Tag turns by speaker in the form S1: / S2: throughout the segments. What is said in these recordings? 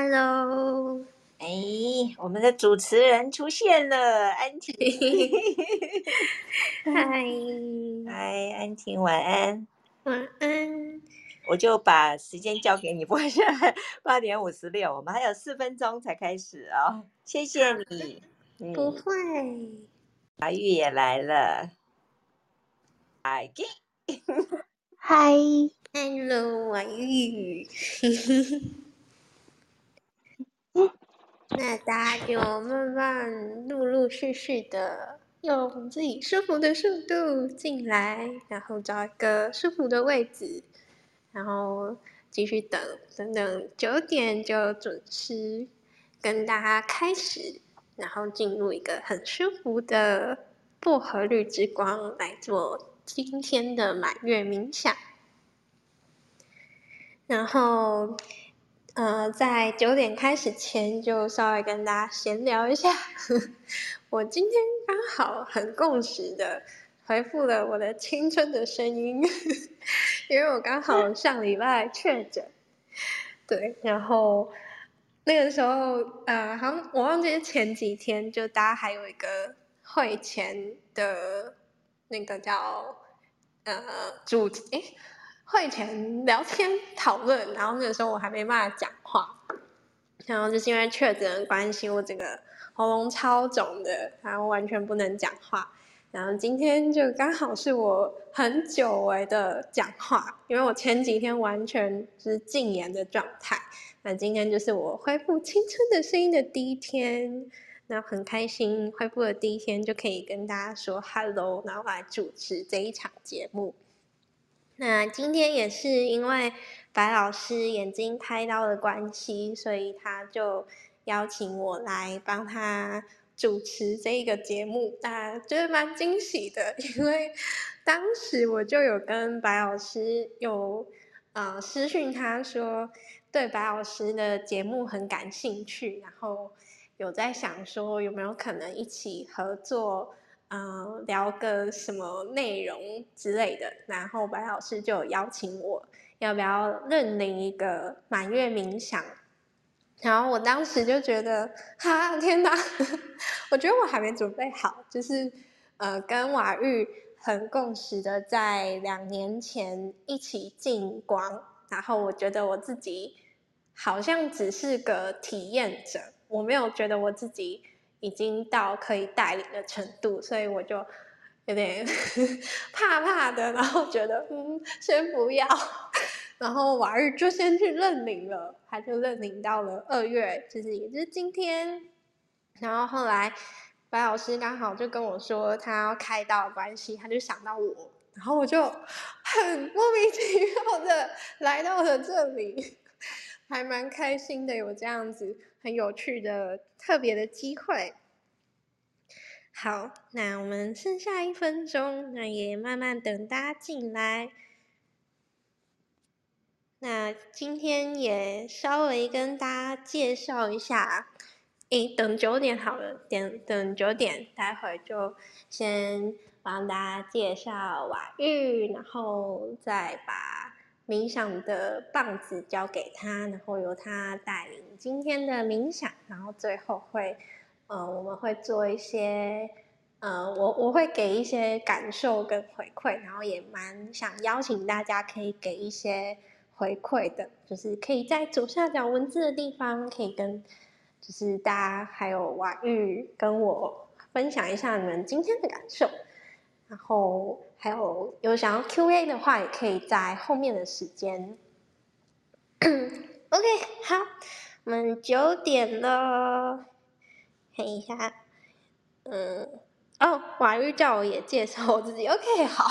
S1: Hello，Hello，
S2: 哎，我们的主持人出现了，安婷。
S1: 嗨，
S2: 嗨，安婷，晚安。
S1: 晚安。
S2: 我就把时间交给你，不过现在八点五十六，我们还有四分钟才开始哦！谢谢你。
S1: 不会。
S2: 阿玉也来了。嗨。
S1: 嗨，Hello，阿玉。那大家就慢慢、陆陆续续的用自己舒服的速度进来，然后找一个舒服的位置。然后继续等，等等九点就准时跟大家开始，然后进入一个很舒服的薄荷绿之光来做今天的满月冥想。然后，呃，在九点开始前就稍微跟大家闲聊一下，我今天刚好很共识的。回复了我的青春的声音，因为我刚好上礼拜确诊，对，然后那个时候呃，好像我忘记前几天就大家还有一个会前的那个叫呃主哎会前聊天讨论，然后那个时候我还没办法讲话，然后就是因为确诊关系，我整个喉咙超肿的，然后完全不能讲话。然后今天就刚好是我很久违的讲话，因为我前几天完全是禁言的状态。那今天就是我恢复青春的声音的第一天，那很开心，恢复的第一天就可以跟大家说 hello，然后来主持这一场节目。那今天也是因为白老师眼睛开刀的关系，所以他就邀请我来帮他。主持这一个节目，啊，觉得蛮惊喜的，因为当时我就有跟白老师有呃私讯他说对白老师的节目很感兴趣，然后有在想说有没有可能一起合作，嗯，聊个什么内容之类的，然后白老师就邀请我要不要认领一个满月冥想。然后我当时就觉得，哈天哪！我觉得我还没准备好，就是呃，跟瓦玉很共识的，在两年前一起进光，然后我觉得我自己好像只是个体验者，我没有觉得我自己已经到可以带领的程度，所以我就有点 怕怕的，然后觉得嗯，先不要。然后瓦日就先去认领了，他就认领到了二月，就是也就是今天。然后后来白老师刚好就跟我说他要开刀关系，他就想到我，然后我就很莫名其妙的来到了这里，还蛮开心的，有这样子很有趣的特别的机会。好，那我们剩下一分钟，那也慢慢等大家进来。那今天也稍微跟大家介绍一下，诶，等九点好了，等等九点，待会就先帮大家介绍瓦玉，然后再把冥想的棒子交给他，然后由他带领今天的冥想，然后最后会，呃，我们会做一些，呃，我我会给一些感受跟回馈，然后也蛮想邀请大家可以给一些。回馈的，就是可以在左下角文字的地方，可以跟就是大家还有婉玉跟我分享一下你们今天的感受。然后还有有想要 Q A 的话，也可以在后面的时间。OK，好，我们九点了，看一下，嗯，哦，婉玉叫我也介绍我自己。OK，好，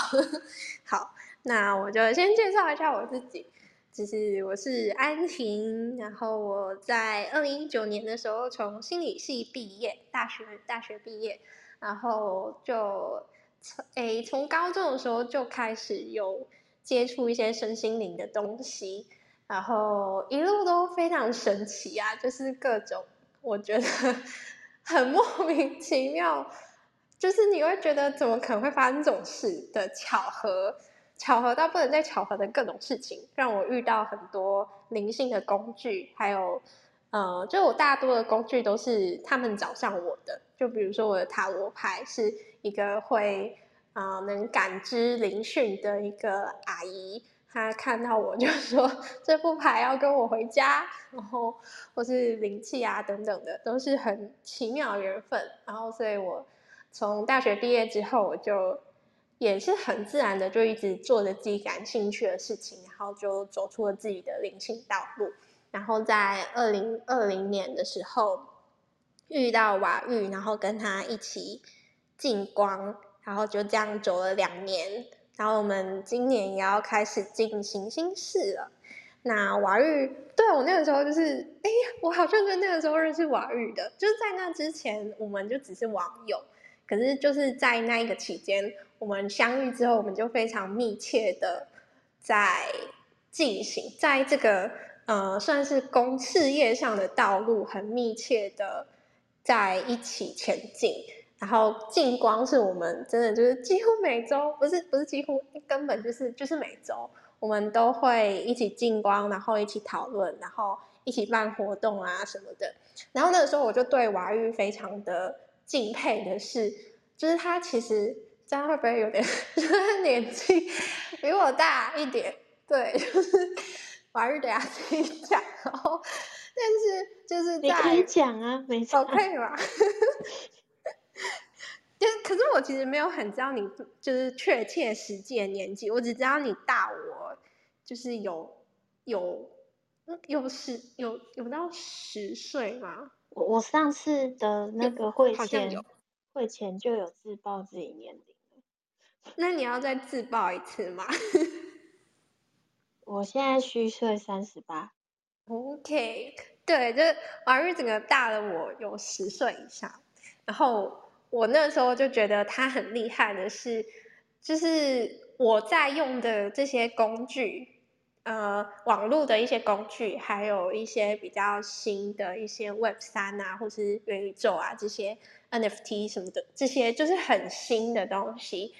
S1: 好，那我就先介绍一下我自己。就是我是安婷，然后我在二零一九年的时候从心理系毕业，大学大学毕业，然后就从诶从高中的时候就开始有接触一些身心灵的东西，然后一路都非常神奇啊，就是各种我觉得 很莫名其妙，就是你会觉得怎么可能会发生这种事的巧合。巧合到不能再巧合的各种事情，让我遇到很多灵性的工具，还有呃，就我大多的工具都是他们找上我的。就比如说我的塔罗牌是一个会啊能感知灵讯的一个阿姨。她看到我就说这副牌要跟我回家，然后或是灵气啊等等的，都是很奇妙缘分。然后，所以我从大学毕业之后，我就也是很自然的就一直做着自己感兴趣的事情，然后就走出了自己的灵性道路。然后在二零二零年的时候遇到瓦玉，然后跟他一起进光，然后就这样走了两年。然后我们今年也要开始进行新事了。那瓦玉，对我那个时候就是，哎，我好像就那个时候认识瓦玉的，就是在那之前我们就只是网友，可是就是在那一个期间，我们相遇之后，我们就非常密切的在进行，在这个呃算是公事业上的道路，很密切的在一起前进。然后进光是我们真的就是几乎每周不是不是几乎根本就是就是每周我们都会一起进光，然后一起讨论，然后一起办活动啊什么的。然后那个时候我就对娃玉非常的敬佩的是，就是他其实这样会不会有点 年纪比我大一点？对，就是娃玉等下自己讲。然后但是就是
S3: 你可以讲啊，没错，
S1: 可以吗？就可是我其实没有很知道你就是确切实际的年纪，我只知道你大我就是有有有十有有到十岁吗？
S3: 我我上次的那个会前会前就有自报自己年龄
S1: 那你要再自报一次吗？
S3: 我现在虚岁三十八。
S1: OK，对，就是王玉整个大了我有十岁以上，然后。我那时候就觉得他很厉害的是，就是我在用的这些工具，呃，网络的一些工具，还有一些比较新的一些 Web 三啊，或是元宇宙啊这些 NFT 什么的，这些就是很新的东西。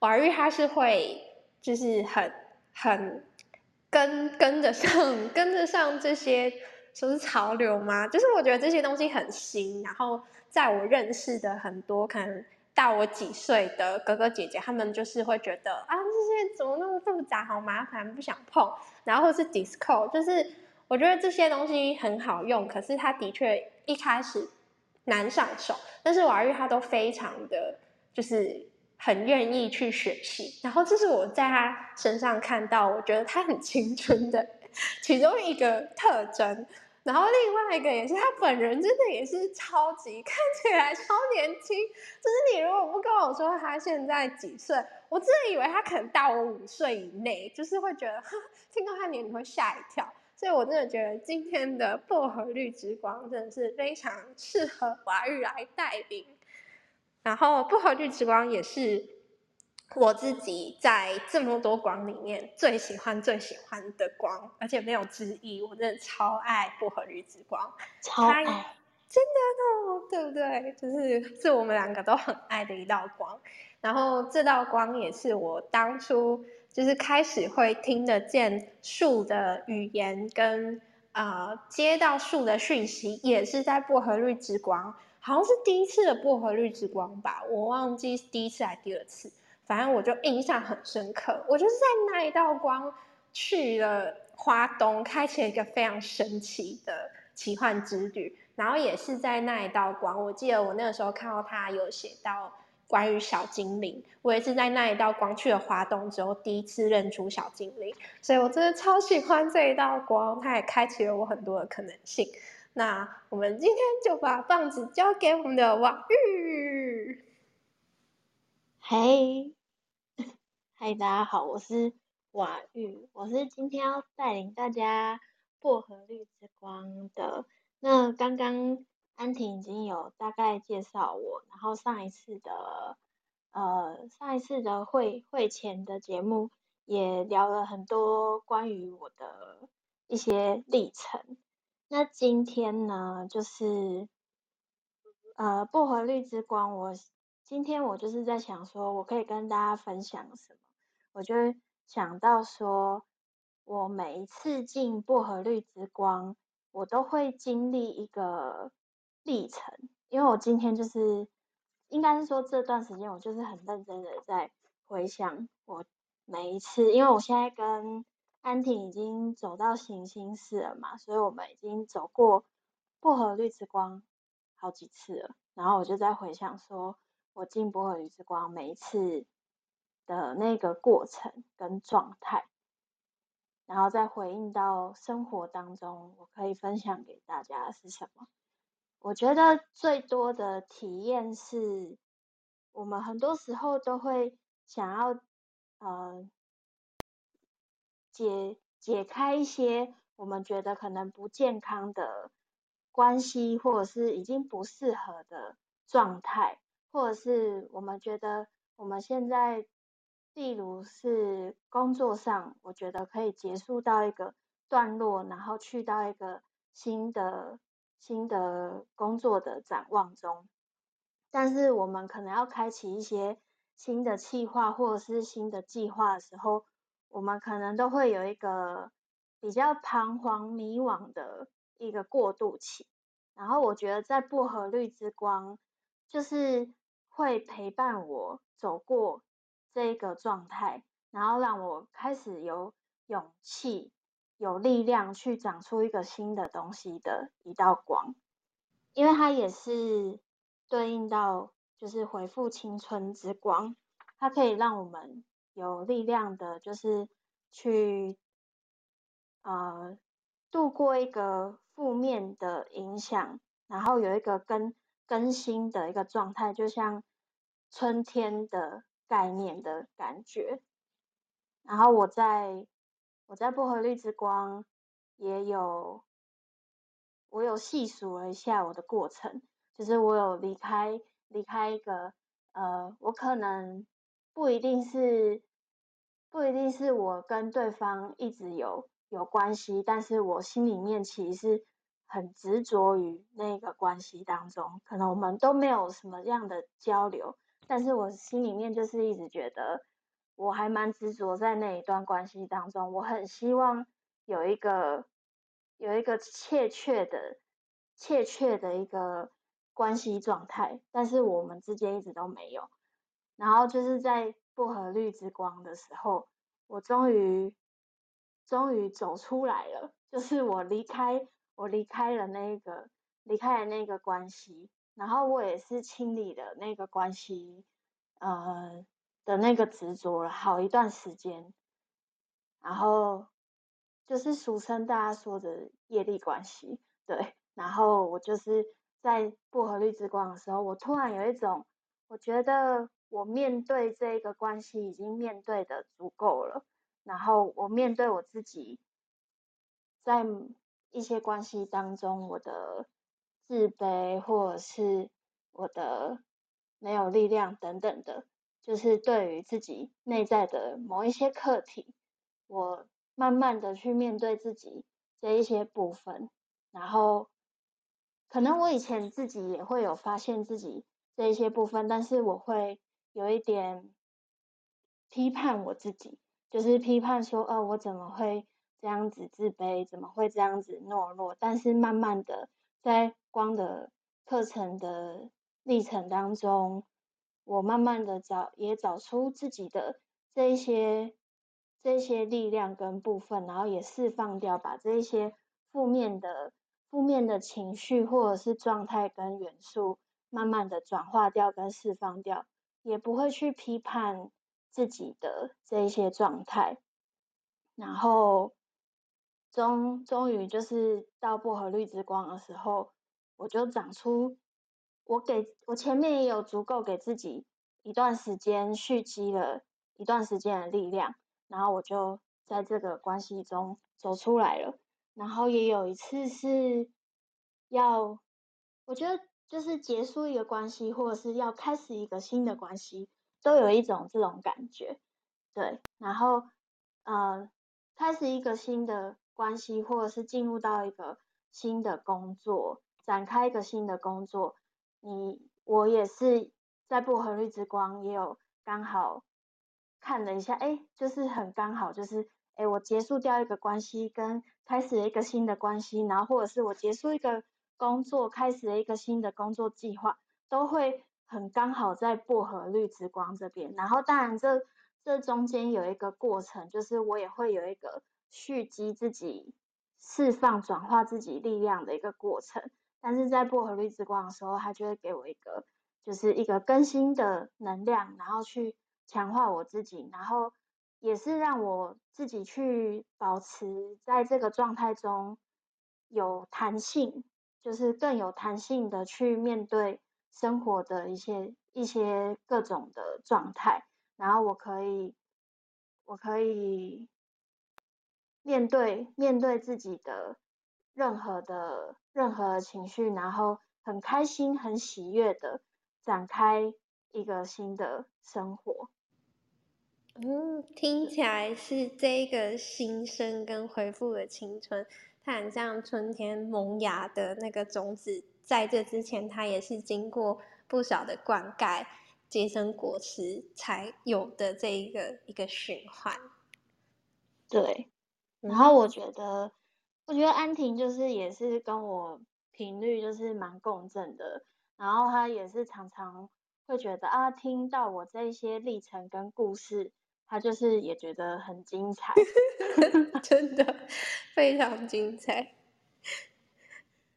S1: 瓦玉他是会就是很很跟跟得上 跟得上这些说是潮流吗？就是我觉得这些东西很新，然后。在我认识的很多可能大我几岁的哥哥姐姐，他们就是会觉得啊，这些怎么那么复杂，好麻烦，不想碰。然后是 disco，就是我觉得这些东西很好用，可是它的确一开始难上手。但是瓦玉他都非常的就是很愿意去学习，然后这是我在他身上看到，我觉得他很青春的 其中一个特征。然后另外一个也是他本人，真的也是超级看起来超年轻。就是你如果不跟我说他现在几岁，我真的以为他可能大我五岁以内，就是会觉得听到他年龄会吓一跳。所以我真的觉得今天的薄荷绿之光真的是非常适合华玉来带领。然后薄荷绿之光也是。我自己在这么多光里面最喜欢最喜欢的光，而且没有之一，我真的超爱薄荷绿之光，
S3: 超爱，
S1: 真的哦，对不对？就是是我们两个都很爱的一道光。然后这道光也是我当初就是开始会听得见树的语言，跟呃接到树的讯息，也是在薄荷绿之光，好像是第一次的薄荷绿之光吧，我忘记第一次还是第二次。反正我就印象很深刻，我就是在那一道光去了花东，开启了一个非常神奇的奇幻之旅。然后也是在那一道光，我记得我那个时候看到他有写到关于小精灵，我也是在那一道光去了花东之后，第一次认出小精灵。所以我真的超喜欢这一道光，它也开启了我很多的可能性。那我们今天就把棒子交给我们的王玉，
S3: 嘿。嗨，大家好，我是瓦玉，我是今天要带领大家薄荷绿之光的。那刚刚安婷已经有大概介绍我，然后上一次的呃上一次的会会前的节目也聊了很多关于我的一些历程。那今天呢，就是呃薄荷绿之光，我今天我就是在想说，我可以跟大家分享什么。我就想到说，我每一次进薄荷绿之光，我都会经历一个历程，因为我今天就是应该是说这段时间我就是很认真的在回想我每一次，因为我现在跟安婷已经走到行星室了嘛，所以我们已经走过薄荷绿之光好几次了。然后我就在回想说，我进薄荷绿之光每一次的那个过程跟状态，然后再回应到生活当中，我可以分享给大家是什么？我觉得最多的体验是，我们很多时候都会想要呃解解开一些我们觉得可能不健康的关系，或者是已经不适合的状态，或者是我们觉得我们现在，例如是工作上，我觉得可以结束到一个段落，然后去到一个新的新的工作的展望中，但是我们可能要开启一些新的计划或者是新的计划的时候，我们可能都会有一个比较彷徨迷惘的一个过渡期。然后我觉得在薄荷绿之光，就是会陪伴我走过这个状态，然后让我开始有勇气、有力量去长出一个新的东西的一道光，因为它也是对应到就是回复青春之光，它可以让我们有力量的，就是去呃度过一个负面的影响，然后有一个更更新的一个状态，就像春天的概念的感觉。然后我在我在薄荷绿之光也有，我有细数了一下我的过程，就是我有离开离开一个呃，我可能不一定是不一定是我跟对方一直有有关系，但是我心里面其实很执着于那个关系当中，可能我们都没有什么样的交流，但是我心里面就是一直觉得我还蛮执着在那一段关系当中，我很希望有一个有一个切确的切确的一个关系状态，但是我们之间一直都没有。然后就是在薄荷绿之光的时候，我终于终于走出来了，就是我离开我离开了那个离开了那个关系，然后我也是清理了那个关系呃的那个执着了好一段时间，然后就是俗称大家说的业力关系，对，然后我就是在薄荷绿之光的时候，我突然有一种我觉得我面对这个关系已经面对的足够了，然后我面对我自己，在一些关系当中我的自卑或者是我的没有力量等等的，就是对于自己内在的某一些课题，我慢慢的去面对自己这一些部分，然后可能我以前自己也会有发现自己这一些部分，但是我会有一点批判我自己，就是批判说，哦，我怎么会这样子自卑，怎么会这样子懦弱？但是慢慢的在光的课程的历程当中，我慢慢的找也找出自己的这一些这一些力量跟部分，然后也释放掉，把这一些负面的负面的情绪或者是状态跟元素，慢慢的转化掉跟释放掉，也不会去批判自己的这一些状态，然后终终于就是到薄荷绿之光的时候，我就长出，我给我前面也有足够给自己一段时间蓄积了一段时间的力量，然后我就在这个关系中走出来了。然后也有一次是要，我觉得就是结束一个关系，或者是要开始一个新的关系，都有一种这种感觉，对。然后，呃，开始一个新的关系，或者是进入到一个新的工作，展开一个新的工作，你我也是在薄荷绿之光也有刚好看了一下，哎，就是很刚好，就是哎，我结束掉一个关系，跟开始了一个新的关系，然后或者是我结束一个工作，开始了一个新的工作计划，都会很刚好在薄荷绿之光这边。然后当然这这中间有一个过程，就是我也会有一个蓄积自己、释放、转化自己力量的一个过程。但是在薄荷绿之光的时候，它就会给我一个，就是一个更新的能量，然后去强化我自己，然后也是让我自己去保持在这个状态中有弹性，就是更有弹性的去面对生活的一些一些各种的状态，然后我可以，我可以面对面对自己的。任何的任何情绪，然后很开心、很喜悦的展开一个新的生活。
S1: 嗯，听起来是这个新生跟恢复的青春，它很像春天萌芽的那个种子，在这之前，它也是经过不少的灌溉、结成果实才有的这一个一个循环。
S3: 对，然后我觉得。我觉得安婷就是也是跟我频率就是蛮共振的，然后她也是常常会觉得啊，听到我这些历程跟故事，她就是也觉得很精彩
S1: 真的非常精彩。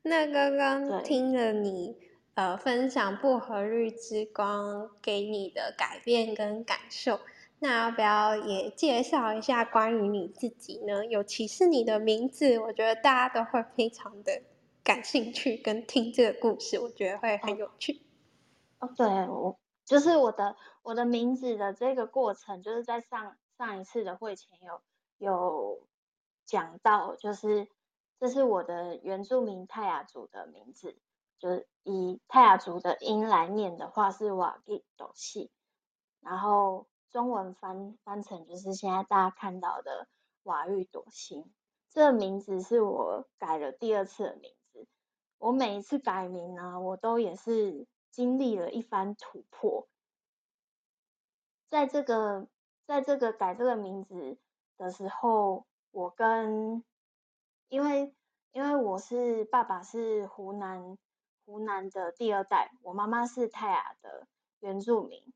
S1: 那刚刚听了你呃分享薄荷绿之光给你的改变跟感受。那要不要也介绍一下关于你自己呢？尤其是你的名字，我觉得大家都会非常的感兴趣，跟听这个故事，我觉得会很有趣。
S3: 哦，对我就是我的我的名字的这个过程，就是在上上一次的会前有有讲到，就是这是我的原住民泰雅族的名字，就是以泰雅族的音来念的话是瓦吉斗西，然后。中文翻翻成就是现在大家看到的瓦玉朵心，这个名字是我改了第二次的名字。我每一次改名呢，我都也是经历了一番突破。在这个在这个改这个名字的时候，我跟因为因为我是爸爸是湖南湖南的第二代，我妈妈是泰雅的原住民。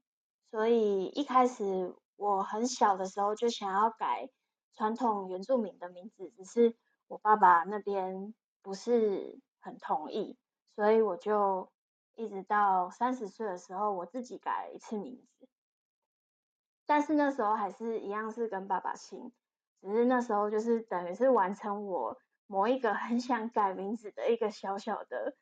S3: 所以一开始我很小的时候就想要改传统原住民的名字，只是我爸爸那边不是很同意，所以我就一直到三十岁的时候，我自己改了一次名字。但是那时候还是一样是跟爸爸姓，只是那时候就是等于是完成我某一个很想改名字的一个小小的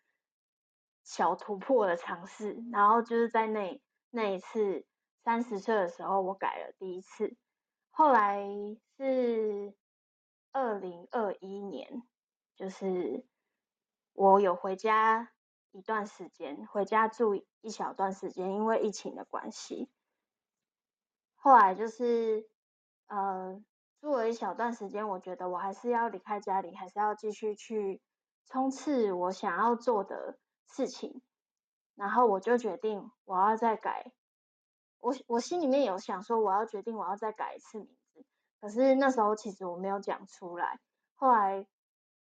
S3: 小突破的尝试，然后就是在那那一次。三十岁的时候，我改了第一次，后来是二零二一年，就是我有回家一段时间，回家住一小段时间，因为疫情的关系。后来就是呃住了一小段时间，我觉得我还是要离开家里，还是要继续去冲刺我想要做的事情，然后我就决定我要再改。我我心里面有想说，我要决定我要再改一次名字，可是那时候其实我没有讲出来。后来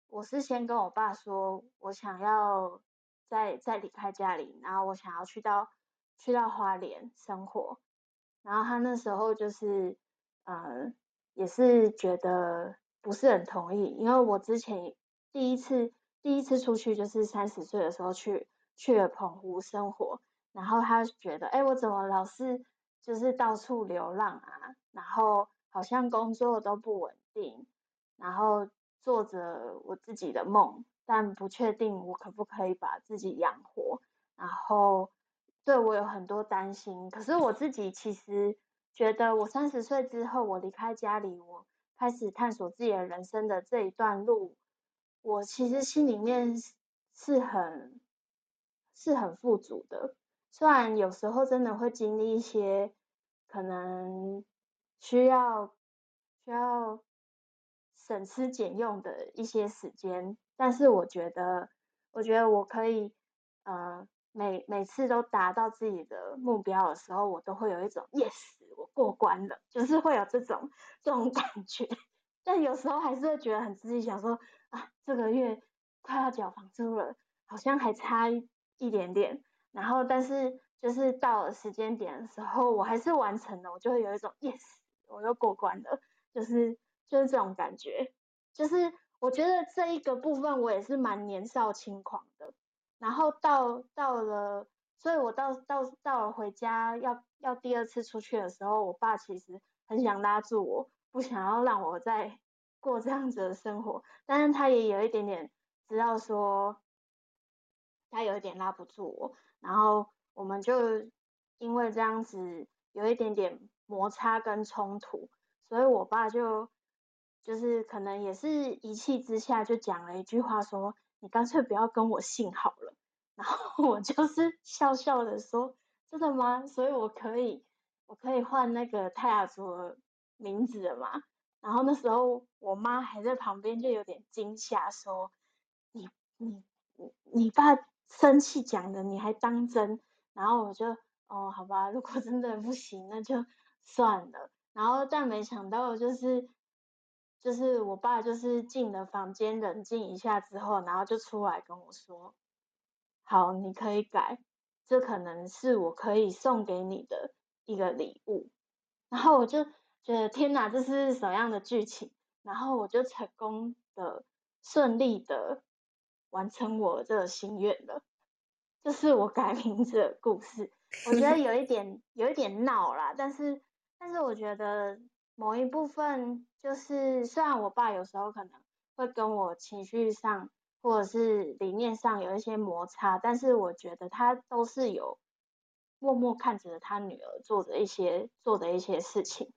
S3: 我是先跟我爸说，我想要再再离开家里，然后我想要去到去到花莲生活。然后他那时候就是呃也是觉得不是很同意，因为我之前第一次第一次出去就是三十岁的时候去去了澎湖生活，然后他觉得，哎，我怎么老是。就是到处流浪啊，然后好像工作都不稳定，然后做着我自己的梦，但不确定我可不可以把自己养活，然后对我有很多担心。可是我自己其实觉得，我三十岁之后，我离开家里，我开始探索自己的人生的这一段路，我其实心里面是很是很富足的。虽然有时候真的会经历一些可能需要需要省吃俭用的一些时间，但是我觉得，我觉得我可以，呃，每每次都达到自己的目标的时候，我都会有一种 yes 我过关了，就是会有这种这种感觉。但有时候还是会觉得很自己想说啊，这个月快要缴房租了，好像还差一点点。然后，但是就是到了时间点的时候，我还是完成了，我就会有一种 yes，我又过关了，就是就是这种感觉。就是我觉得这一个部分我也是蛮年少轻狂的。然后到到了，所以我到到到了回家要要第二次出去的时候，我爸其实很想拉住我。不想要让我再过这样子的生活，但是他也有一点点知道说，他有一点拉不住我，然后我们就因为这样子有一点点摩擦跟冲突，所以我爸就就是可能也是一气之下就讲了一句话说：“你干脆不要跟我姓好了。”然后我就是笑笑的说：“真的吗？所以我可以我可以换那个泰雅族。”名字了吗，然后那时候我妈还在旁边，就有点惊吓，说：“你你你你爸生气讲的，你还当真？”然后我就哦，好吧，如果真的不行，那就算了。然后但没想到，就是就是我爸就是进了房间冷静一下之后，然后就出来跟我说：“好，你可以改，这可能是我可以送给你的一个礼物。”然后我就。觉得天哪，这是什么样的剧情？然后我就成功的、顺利的完成我这个心愿了。就是我改名字的故事。我觉得 有一点有一点闹啦，但是但是我觉得某一部分就是，虽然我爸有时候可能会跟我情绪上或者是理念上有一些摩擦，但是我觉得他都是有默默看着他女儿做的一些做的一些事情。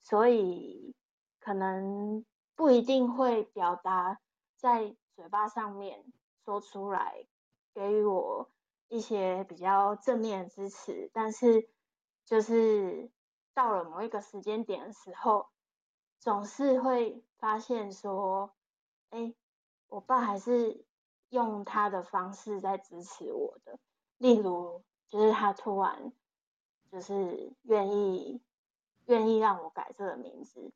S3: 所以可能不一定会表达在嘴巴上面说出来，给予我一些比较正面的支持，但是就是到了某一个时间点的时候，总是会发现说，哎，我爸还是用他的方式在支持我的，例如就是他突然就是愿意。愿意让我改这个名字，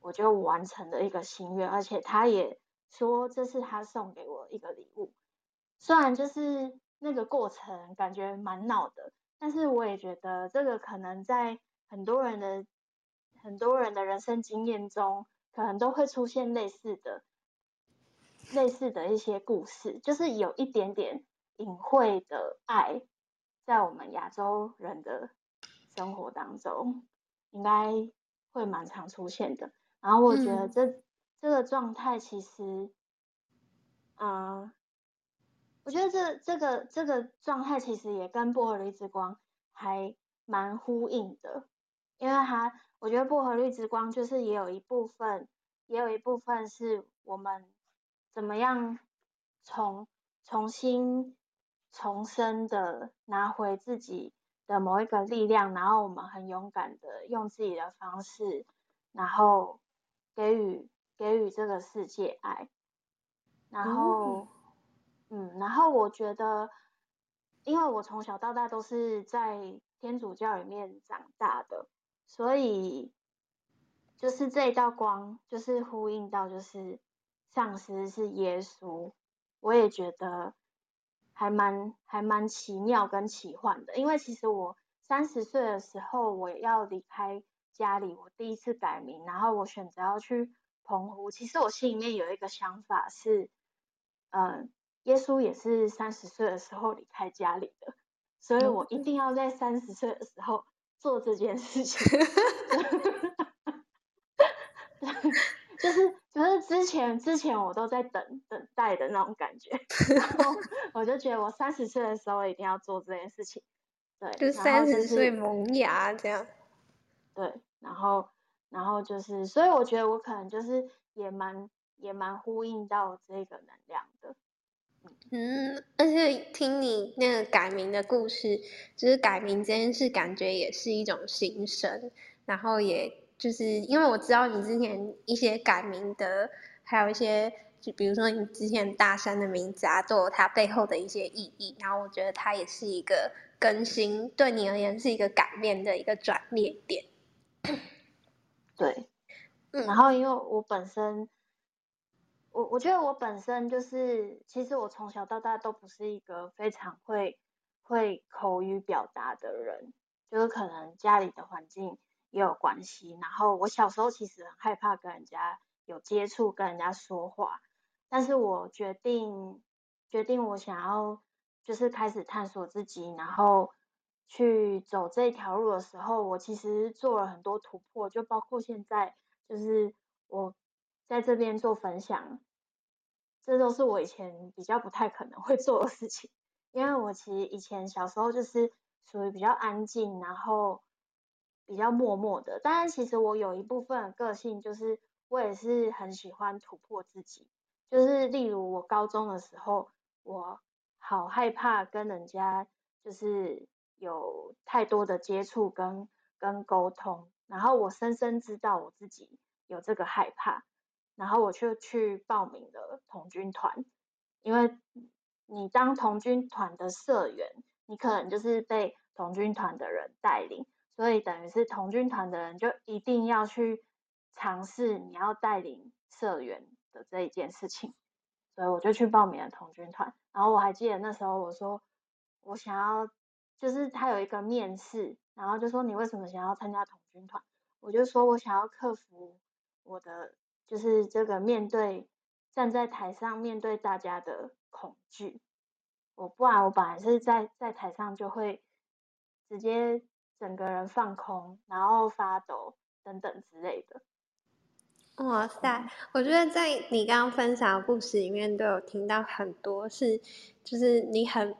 S3: 我就完成了一个心愿，而且他也说这是他送给我一个礼物。虽然就是那个过程感觉蛮闹的，但是我也觉得这个可能在很多人的很多人的人生经验中，可能都会出现类似的类似的一些故事，就是有一点点隐晦的爱，在我们亚洲人的生活当中。应该会蛮常出现的，然后我觉得这这个状态其实，嗯，我觉得这这个这个状态其实也跟薄荷绿之光还蛮呼应的，因为它我觉得薄荷绿之光就是也有一部分，也有一部分是我们怎么样从重新重生的拿回自己。的某一个力量，然后我们很勇敢的用自己的方式，然后给予给予这个世界爱，然后，嗯，然后我觉得，因为我从小到大都是在天主教里面长大的，所以就是这一道光，就是呼应到就是上司是耶稣，我也觉得。还蛮还蛮奇妙跟奇幻的，因为其实我三十岁的时候我要离开家里，我第一次改名，然后我选择要去澎湖。其实我心里面有一个想法是，嗯，耶稣也是三十岁的时候离开家里的，所以我一定要在三十岁的时候做这件事情。就是就是之前之前我都在等等待的那种感觉，然后我就觉得我三十岁的时候一定要做这件事情，对，
S1: 就三十岁萌芽这样，
S3: 对，然后然后就是，所以我觉得我可能就是也蛮也蛮呼应到这个能量的，
S1: 嗯，而且听你那个改名的故事，就是改名这件事，感觉也是一种新生，然后也。就是因为我知道你之前一些改名的，还有一些，就比如说你之前大山的名字啊，都有它背后的一些意义。然后我觉得它也是一个更新，对你而言是一个改变的一个转捩点。
S3: 对，
S1: 嗯
S3: 然后因为我本身，我我觉得我本身就是，其实我从小到大都不是一个非常会会口语表达的人，就是可能家里的环境也有关系。然后我小时候其实很害怕跟人家有接触，跟人家说话，但是我决定决定我想要就是开始探索自己，然后去走这条路的时候，我其实做了很多突破，就包括现在就是我在这边做分享，这都是我以前比较不太可能会做的事情，因为我其实以前小时候就是属于比较安静，然后比较默默的，当然其实我有一部分的个性就是我也是很喜欢突破自己，就是例如我高中的时候，我好害怕跟人家就是有太多的接触跟跟沟通，然后我深深知道我自己有这个害怕，然后我就去报名了童军团，因为你当童军团的社员，你可能就是被童军团的人带领，所以等于是童军团的人就一定要去尝试你要带领社员的这一件事情，所以我就去报名了童军团。然后我还记得那时候我说我想要，就是他有一个面试，然后就说你为什么想要参加童军团？我就说我想要克服我的就是这个面对站在台上面对大家的恐惧。我不然我本来是在在台上就会直接整个人放空，然后发抖等等之类的。
S1: 哇塞，我觉得在你刚刚分享的故事里面，都有听到很多是，就是你很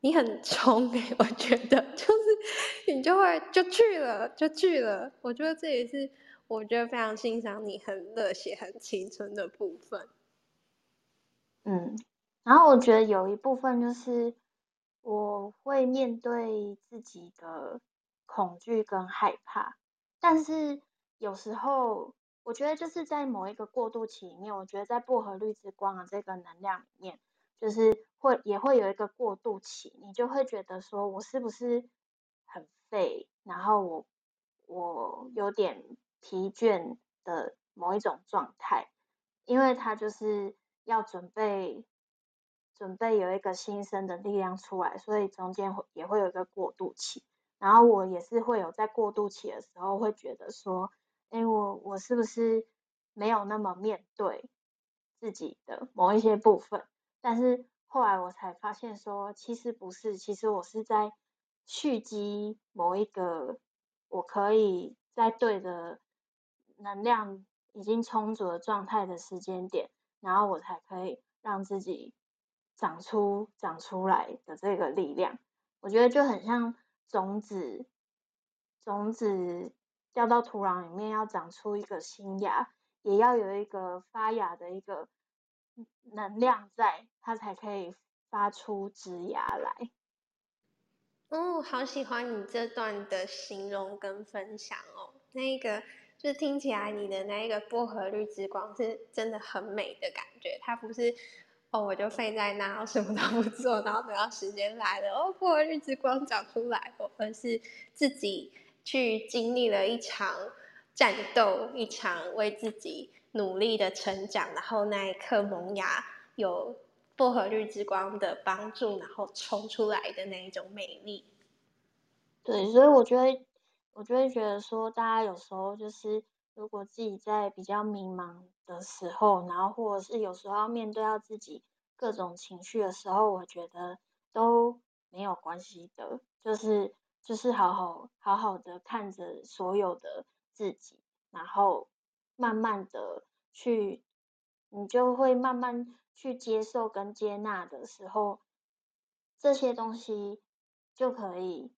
S1: 你很冲诶、我觉得就是你就会就去了就去了，我觉得这也是我觉得非常欣赏你很热血、很青春的部分。
S3: 嗯，然后我觉得有一部分就是我会面对自己的恐惧跟害怕，但是有时候我觉得就是在某一个过渡期里面，我觉得在薄荷绿之光的这个能量里面，就是会也会有一个过渡期，你就会觉得说我是不是很废，然后我我有点疲倦的某一种状态，因为他就是要准备准备有一个新生的力量出来，所以中间会也会有一个过渡期。然后我也是会有在过渡期的时候会觉得说，哎，我我是不是没有那么面对自己的某一些部分？但是后来我才发现说，其实不是，其实我是在蓄积某一个我可以在对的能量已经充足的状态的时间点，然后我才可以让自己长出长出来的这个力量。我觉得就很像种子，种子掉到土壤里面要长出一个新芽，也要有一个发芽的一个能量在，它才可以发出枝芽来。
S1: 哦，好喜欢你这段的形容跟分享哦。那个就是听起来你的那一个薄荷绿之光是真的很美的感觉，它不是哦我就废在那，然后什么都不做，然后等到时间来了，哦薄荷绿之光长出来哦，而是自己去经历了一场战斗，一场为自己努力的成长，然后那一刻萌芽有。薄荷绿之光的帮助，然后冲出来的那一种美丽。
S3: 对，所以我觉得，我就会觉得说，大家有时候就是，如果自己在比较迷茫的时候，然后或者是有时候要面对到自己各种情绪的时候，我觉得都没有关系的，就是就是好好好好的看着所有的自己，然后慢慢的去，你就会慢慢。去接受跟接纳的时候，这些东西就可以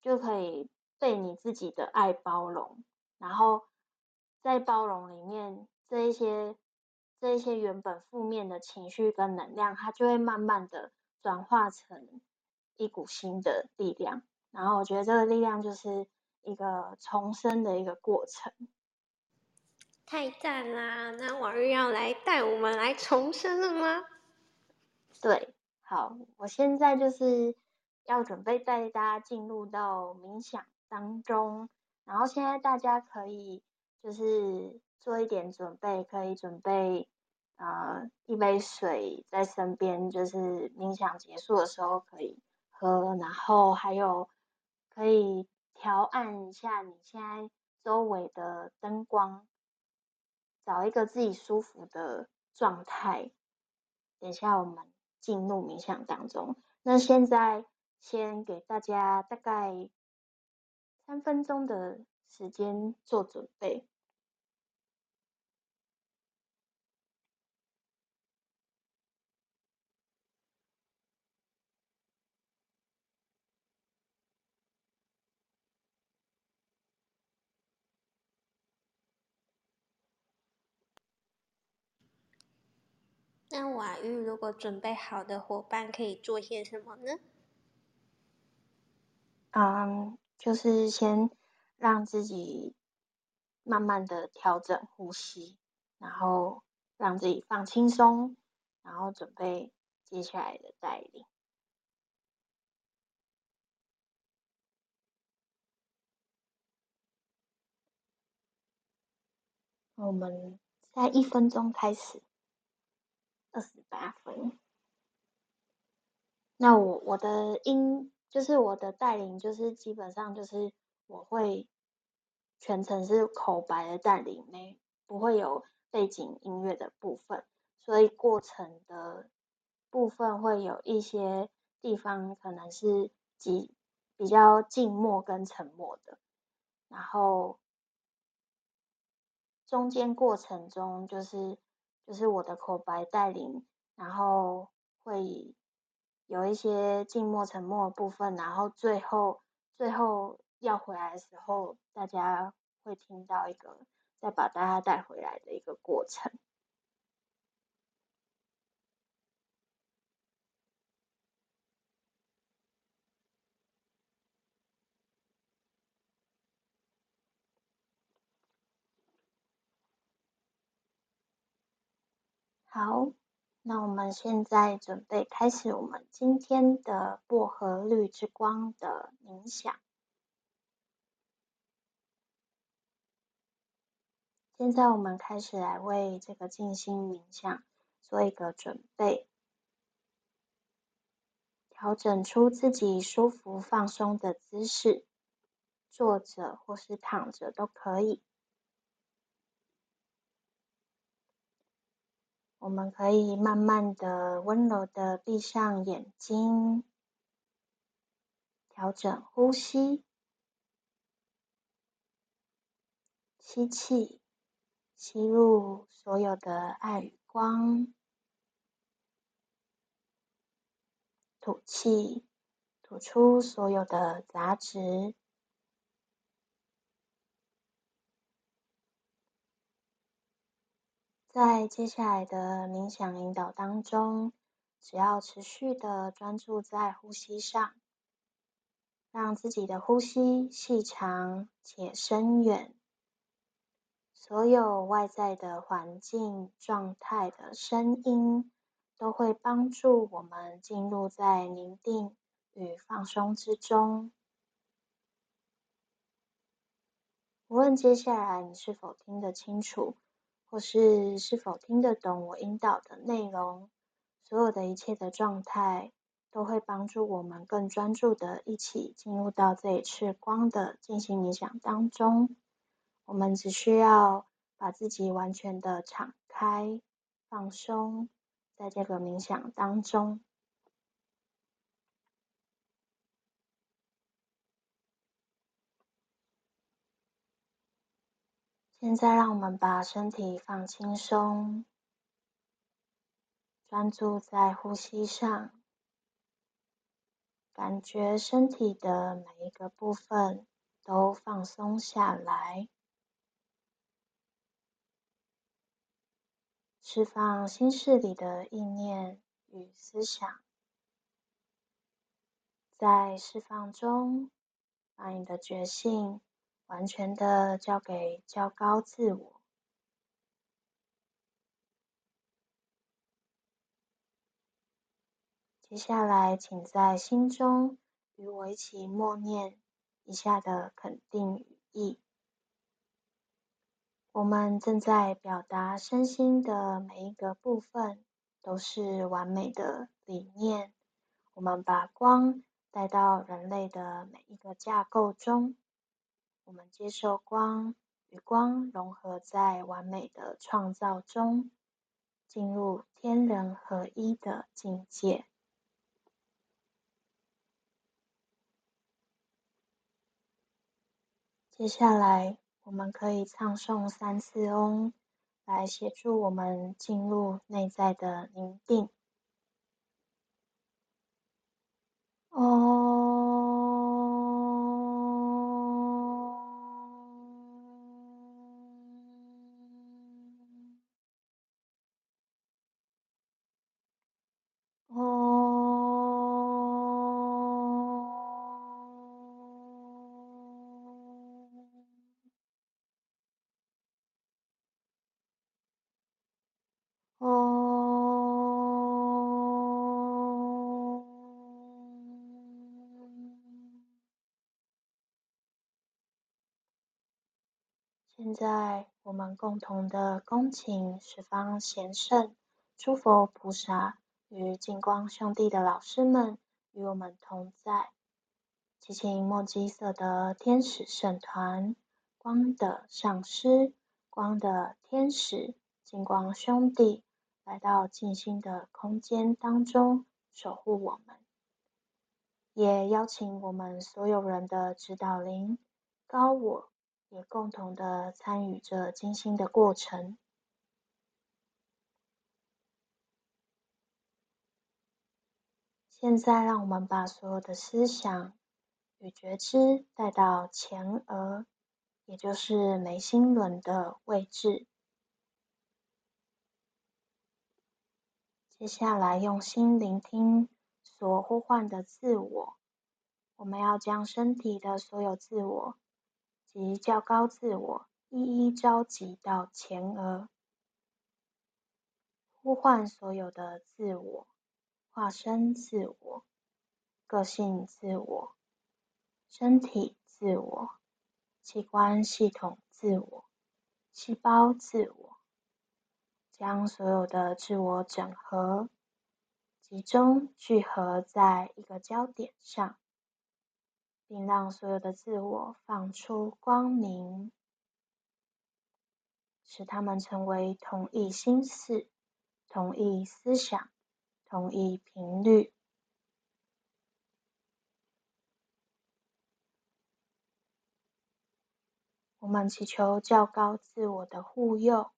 S3: 就可以被你自己的爱包容，然后在包容里面，这一些这一些原本负面的情绪跟能量，它就会慢慢的转化成一股新的力量。然后我觉得这个力量就是一个重生的一个过程。
S1: 太赞啦！那王玉要来带我们来重生了吗？
S3: 对，好，我现在就是要准备带大家进入到冥想当中。然后现在大家可以就是做一点准备，可以准备呃一杯水在身边，就是冥想结束的时候可以喝，然后还有可以调暗一下你现在周围的灯光，找一个自己舒服的状态。等一下我们进入冥想当中，那现在先给大家大概。三分钟的时间做准备。
S1: 那瓦玉如果准备好的伙伴可以做些什么呢？
S3: 嗯。就是先让自己慢慢的调整呼吸，然后让自己放轻松，然后准备接下来的带领。我们在一分钟开始，二十八分。那我我的音。就是我的带领，就是基本上就是我会全程是口白的带领，没不会有背景音乐的部分，所以过程的部分会有一些地方可能是几比较静默跟沉默的，然后中间过程中就是就是我的口白带领，然后会。有一些静默、沉默的部分，然后最后最后要回来的时候，大家会听到一个再把大家带回来的一个过程。好。那我们现在准备开始我们今天的薄荷绿之光的冥想。现在我们开始来为这个静心冥想做一个准备，调整出自己舒服放松的姿势，坐着或是躺着都可以。我们可以慢慢的、温柔的闭上眼睛，调整呼吸，吸气，吸入所有的爱与光；吐气，吐出所有的杂质。在接下来的冥想引导当中，只要持续的专注在呼吸上，让自己的呼吸细长且深远。所有外在的环境状态的声音，都会帮助我们进入在宁静与放松之中。无论接下来你是否听得清楚。或是是否听得懂我引导的内容？所有的一切的状态都会帮助我们更专注的一起进入到这一次光的进行冥想当中。我们只需要把自己完全的敞开、放松，在这个冥想当中。现在，让我们把身体放轻松，专注在呼吸上，感觉身体的每一个部分都放松下来，释放心事里的意念与思想，在释放中，把你的觉性。完全的交给较高自我。接下来，请在心中与我一起默念以下的肯定语义：我们正在表达身心的每一个部分都是完美的理念。我们把光带到人类的每一个架构中，我们接受光，与光融合在完美的创造中，进入天人合一的境界。接下来，我们可以唱诵三次嗡，来协助我们进入内在的宁定。现在，我们共同的恭请十方贤圣、诸佛菩萨与净光兄弟的老师们与我们同在，祈请墨基色的天使圣团、光的上师、光的天使、净光兄弟来到静心的空间当中守护我们，也邀请我们所有人的指导灵、高我。也共同的参与着精心的过程。现在，让我们把所有的思想与觉知带到前额，也就是眉心轮的位置。接下来，用心聆听所呼唤的自我。我们要将身体的所有自我。及较高自我一一召集到前额，呼唤所有的自我、化身自我、个性自我、身体自我、器官系统自我、细胞自我，将所有的自我整合、集中、聚合在一个焦点上。并让所有的自我放出光明，使他们成为同一心事、同一思想、同一频率。我们祈求较高自我的护佑，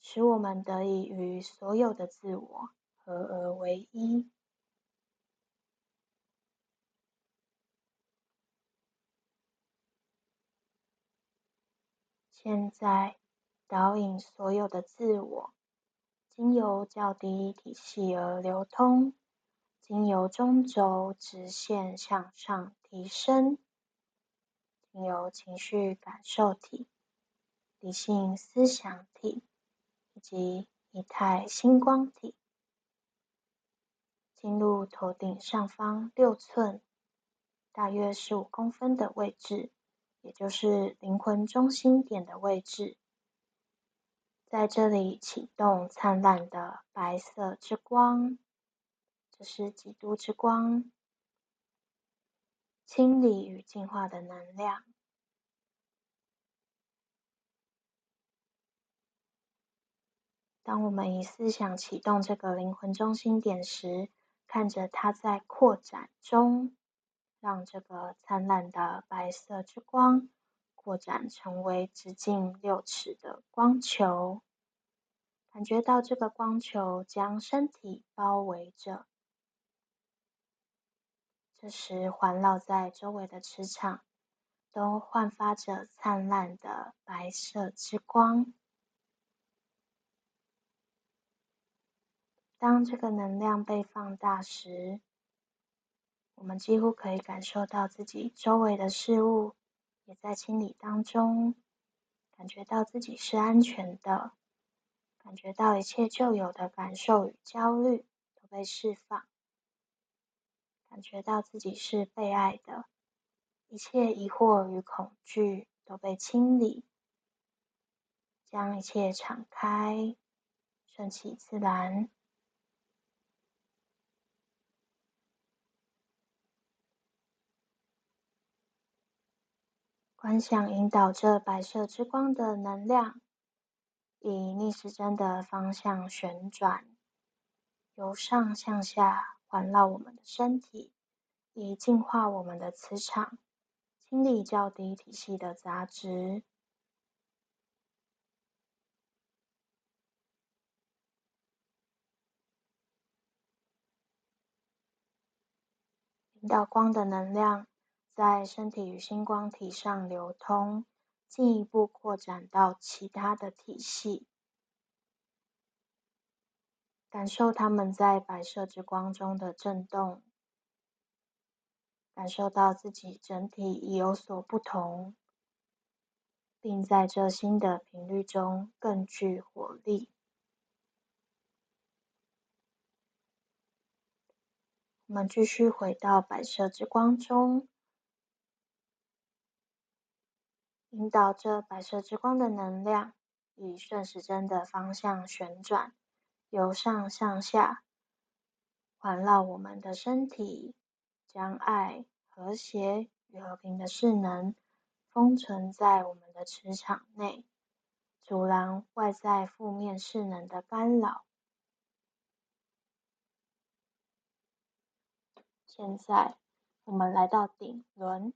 S3: 使我们得以与所有的自我合而为一。现在，导引所有的自我，经由较低体系而流通，经由中轴直线向上提升，经由情绪感受体、理性思想体以及一态星光体，进入头顶上方六寸，大约十五公分的位置。也就是灵魂中心点的位置，在这里启动灿烂的白色之光，这是基督之光，清理与净化的能量。当我们以思想启动这个灵魂中心点时，看着它在扩展中。让这个灿烂的白色之光扩展成为直径六尺的光球，感觉到这个光球将身体包围着。这时，环绕在周围的磁场都焕发着灿烂的白色之光。当这个能量被放大时，我们几乎可以感受到自己周围的事物也在清理当中，感觉到自己是安全的，感觉到一切旧有的感受与焦虑都被释放，感觉到自己是被爱的，一切疑惑与恐惧都被清理，将一切敞开，顺其自然。观想引导着白色之光的能量，以逆时针的方向旋转，由上向下环绕我们的身体，以净化我们的磁场，清理较低体系的杂质。引导光的能量。在身体与星光体上流通，进一步扩展到其他的体系，感受它们在白色之光中的震动，感受到自己整体已有所不同，并在这新的频率中更具活力。我们继续回到白色之光中。引导着白色之光的能量，以顺时针的方向旋转，由上向下环绕我们的身体，将爱、和谐与和平的势能封存在我们的磁场内，阻拦外在负面势能的干扰。现在，我们来到顶轮。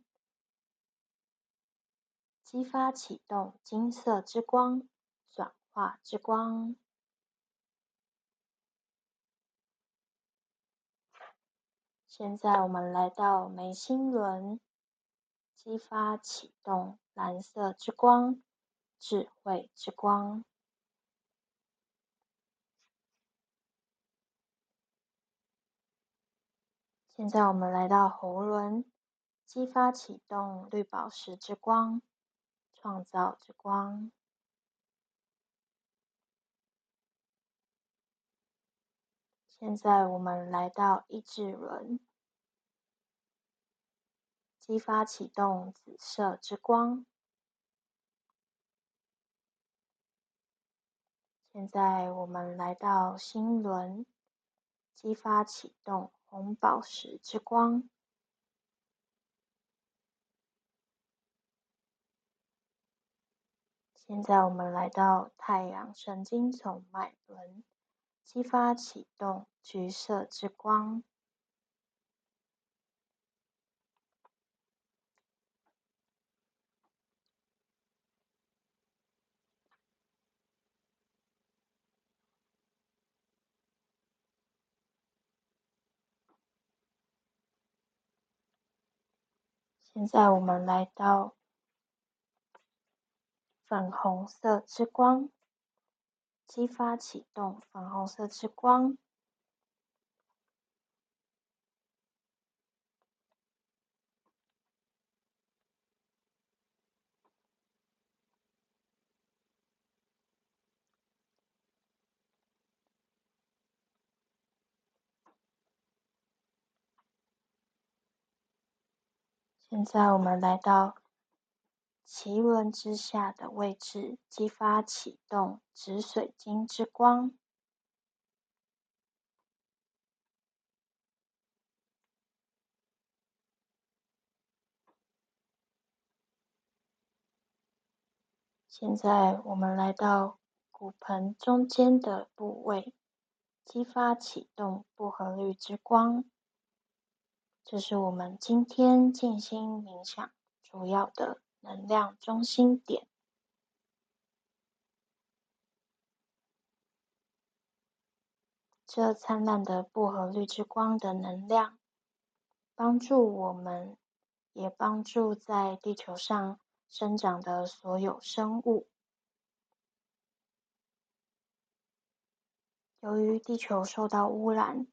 S3: 激发启动金色之光，转化之光。现在我们来到眉心轮，激发启动蓝色之光，智慧之光。现在我们来到喉轮，激发启动绿宝石之光。创造之光。现在我们来到意志轮，激发启动紫色之光。现在我们来到心轮，激发启动红宝石之光。现在我们来到太阳神经丛脉轮，激发启动橘色之光。现在我们来到。粉红色之光，激发启动粉红色之光。现在我们来到。脐轮之下的位置，激发启动紫水晶之光。现在我们来到骨盆中间的部位，激发启动薄荷绿之光。这是我们今天静心冥想主要的。能量中心点，这灿烂的薄荷绿之光的能量，帮助我们，也帮助在地球上生长的所有生物。由于地球受到污染，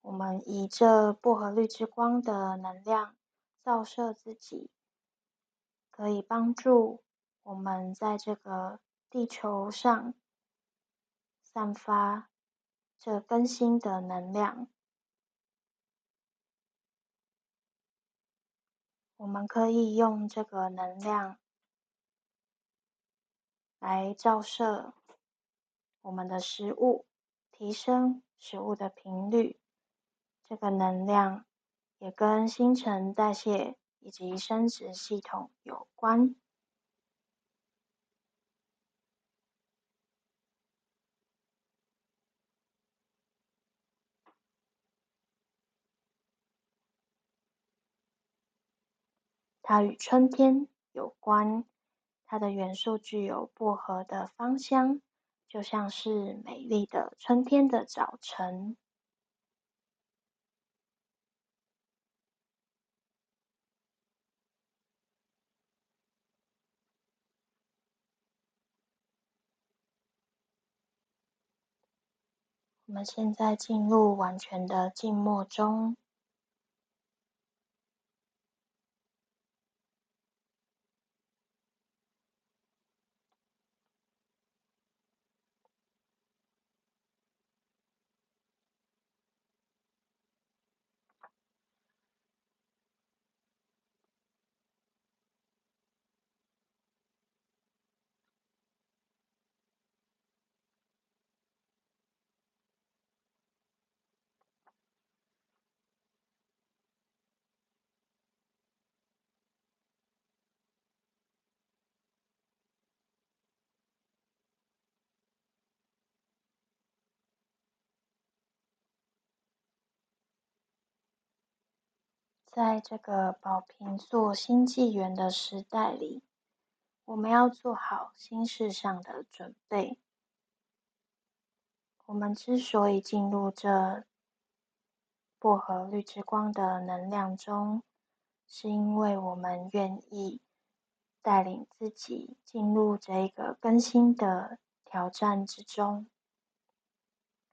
S3: 我们以这薄荷绿之光的能量。照射自己，可以帮助我们在这个地球上散发这更新的能量。我们可以用这个能量来照射我们的食物，提升食物的频率。这个能量也跟新陈代谢以及生殖系统有关。它与春天有关，它的元素具有薄荷的芳香，就像是美丽的春天的早晨。我们现在进入完全的静默中。在这个宝瓶座新纪元的时代里，我们要做好新事上的准备。我们之所以进入这薄荷绿之光的能量中，是因为我们愿意带领自己进入这个更新的挑战之中，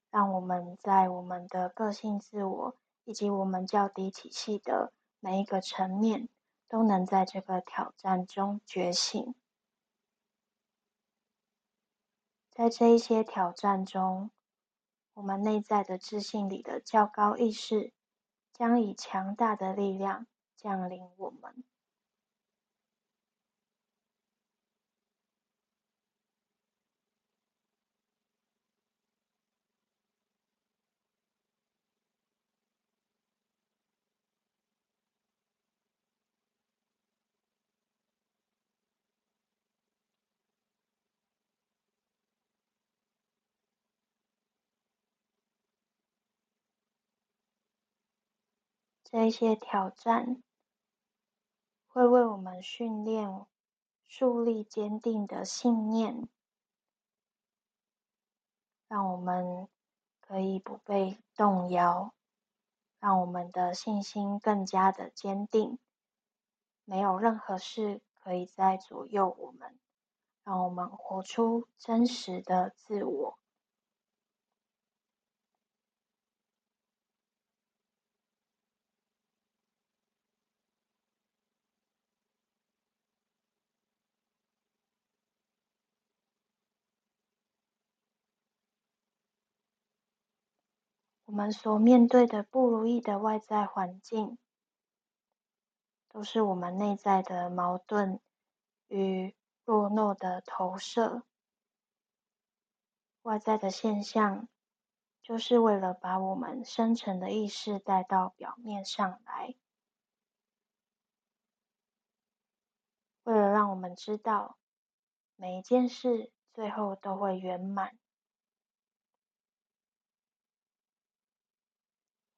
S3: 让我们在我们的个性自我。以及我们较低体系的每一个层面，都能在这个挑战中觉醒。在这一些挑战中，我们内在的自信里的较高意识，将以强大的力量降临我们。这些挑战会为我们训练树立坚定的信念，让我们可以不被动摇，让我们的信心更加的坚定。没有任何事可以再左右我们，让我们活出真实的自我。我们所面对的不如意的外在环境，都是我们内在的矛盾与弱弱的投射。外在的现象，就是为了把我们深层的意识带到表面上来，为了让我们知道每一件事最后都会圆满。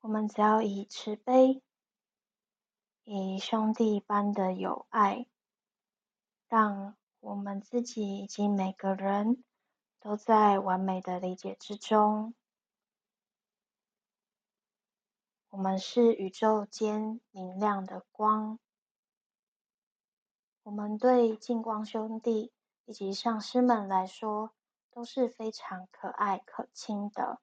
S3: 我们只要以慈悲、以兄弟般的友爱，让我们自己以及每个人都在完美的理解之中。我们是宇宙间明亮的光，我们对净光兄弟以及上师们来说都是非常可爱可亲的。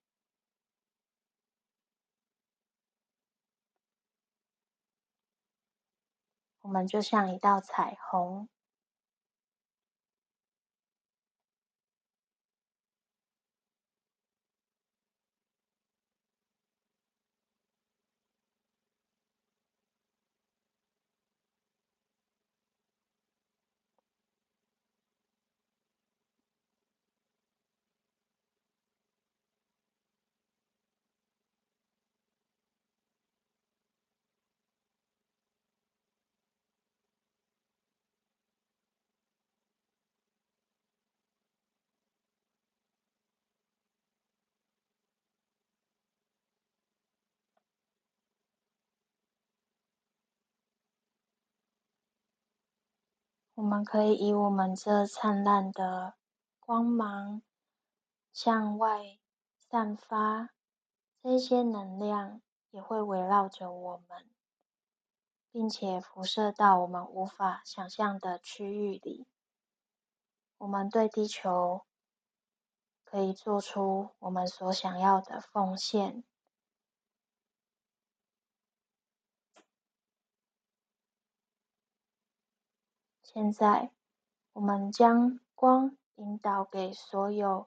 S3: 我们就像一道彩虹。我们可以以我们这灿烂的光芒向外散发，这些能量也会围绕着我们，并且辐射到我们无法想象的区域里。我们对地球可以做出我们所想要的奉献。现在，我们将光引导给所有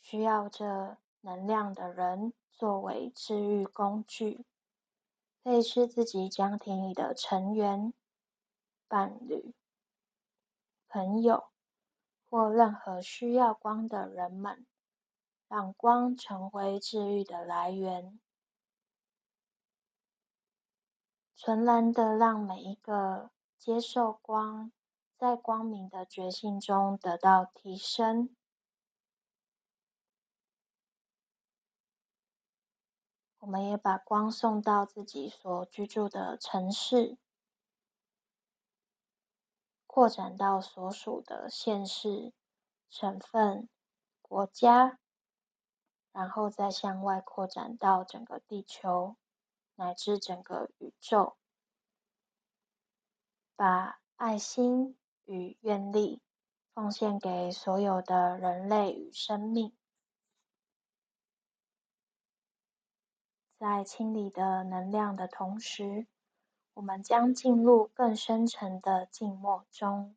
S3: 需要这能量的人，作为治愈工具。可以是自己家庭里的成员、伴侣、朋友，或任何需要光的人们，让光成为治愈的来源，纯然的让每一个。接受光，在光明的觉性中得到提升。我们也把光送到自己所居住的城市，扩展到所属的县市、省份、国家，然后再向外扩展到整个地球，乃至整个宇宙。把爱心与愿力奉献给所有的人类与生命，在清理的能量的同时，我们将进入更深层的静默中。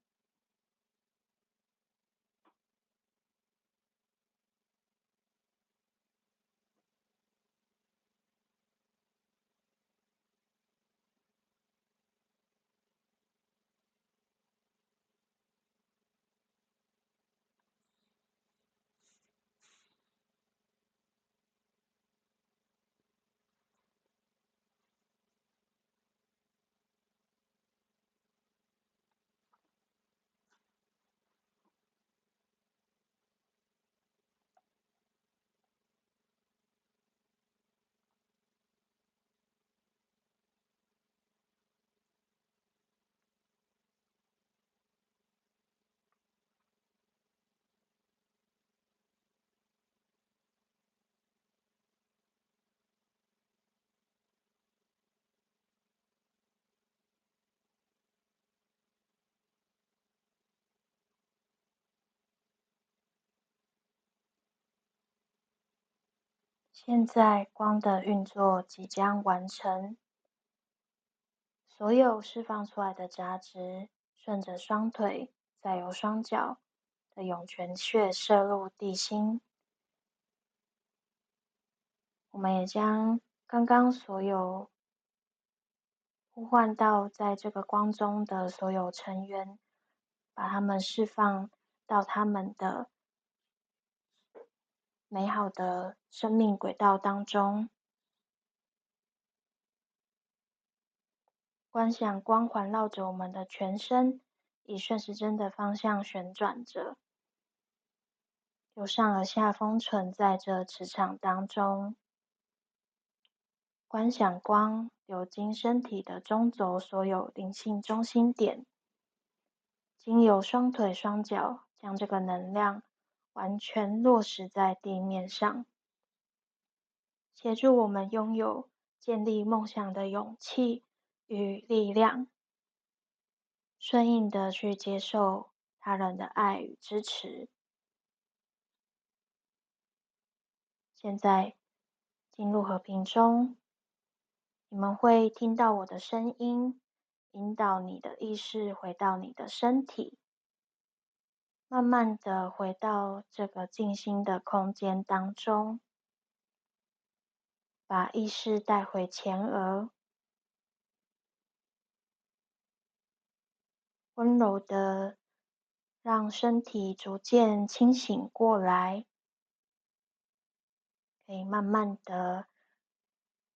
S3: 现在光的运作即将完成，所有释放出来的杂质顺着双腿，再由双脚的涌泉穴射入地心。我们也将刚刚所有呼唤到在这个光中的所有成员，把他们释放到他们的。美好的生命轨道当中，观想光环绕着我们的全身，以顺时针的方向旋转着，由上而下封存在这磁场当中。观想光流经身体的中轴，所有灵性中心点，经由双腿双脚，将这个能量。完全落实在地面上，协助我们拥有建立梦想的勇气与力量，顺应的去接受他人的爱与支持。现在进入和平中，你们会听到我的声音，引导你的意识回到你的身体。慢慢的回到这个静心的空间当中，把意识带回前额，温柔的让身体逐渐清醒过来，可以慢慢的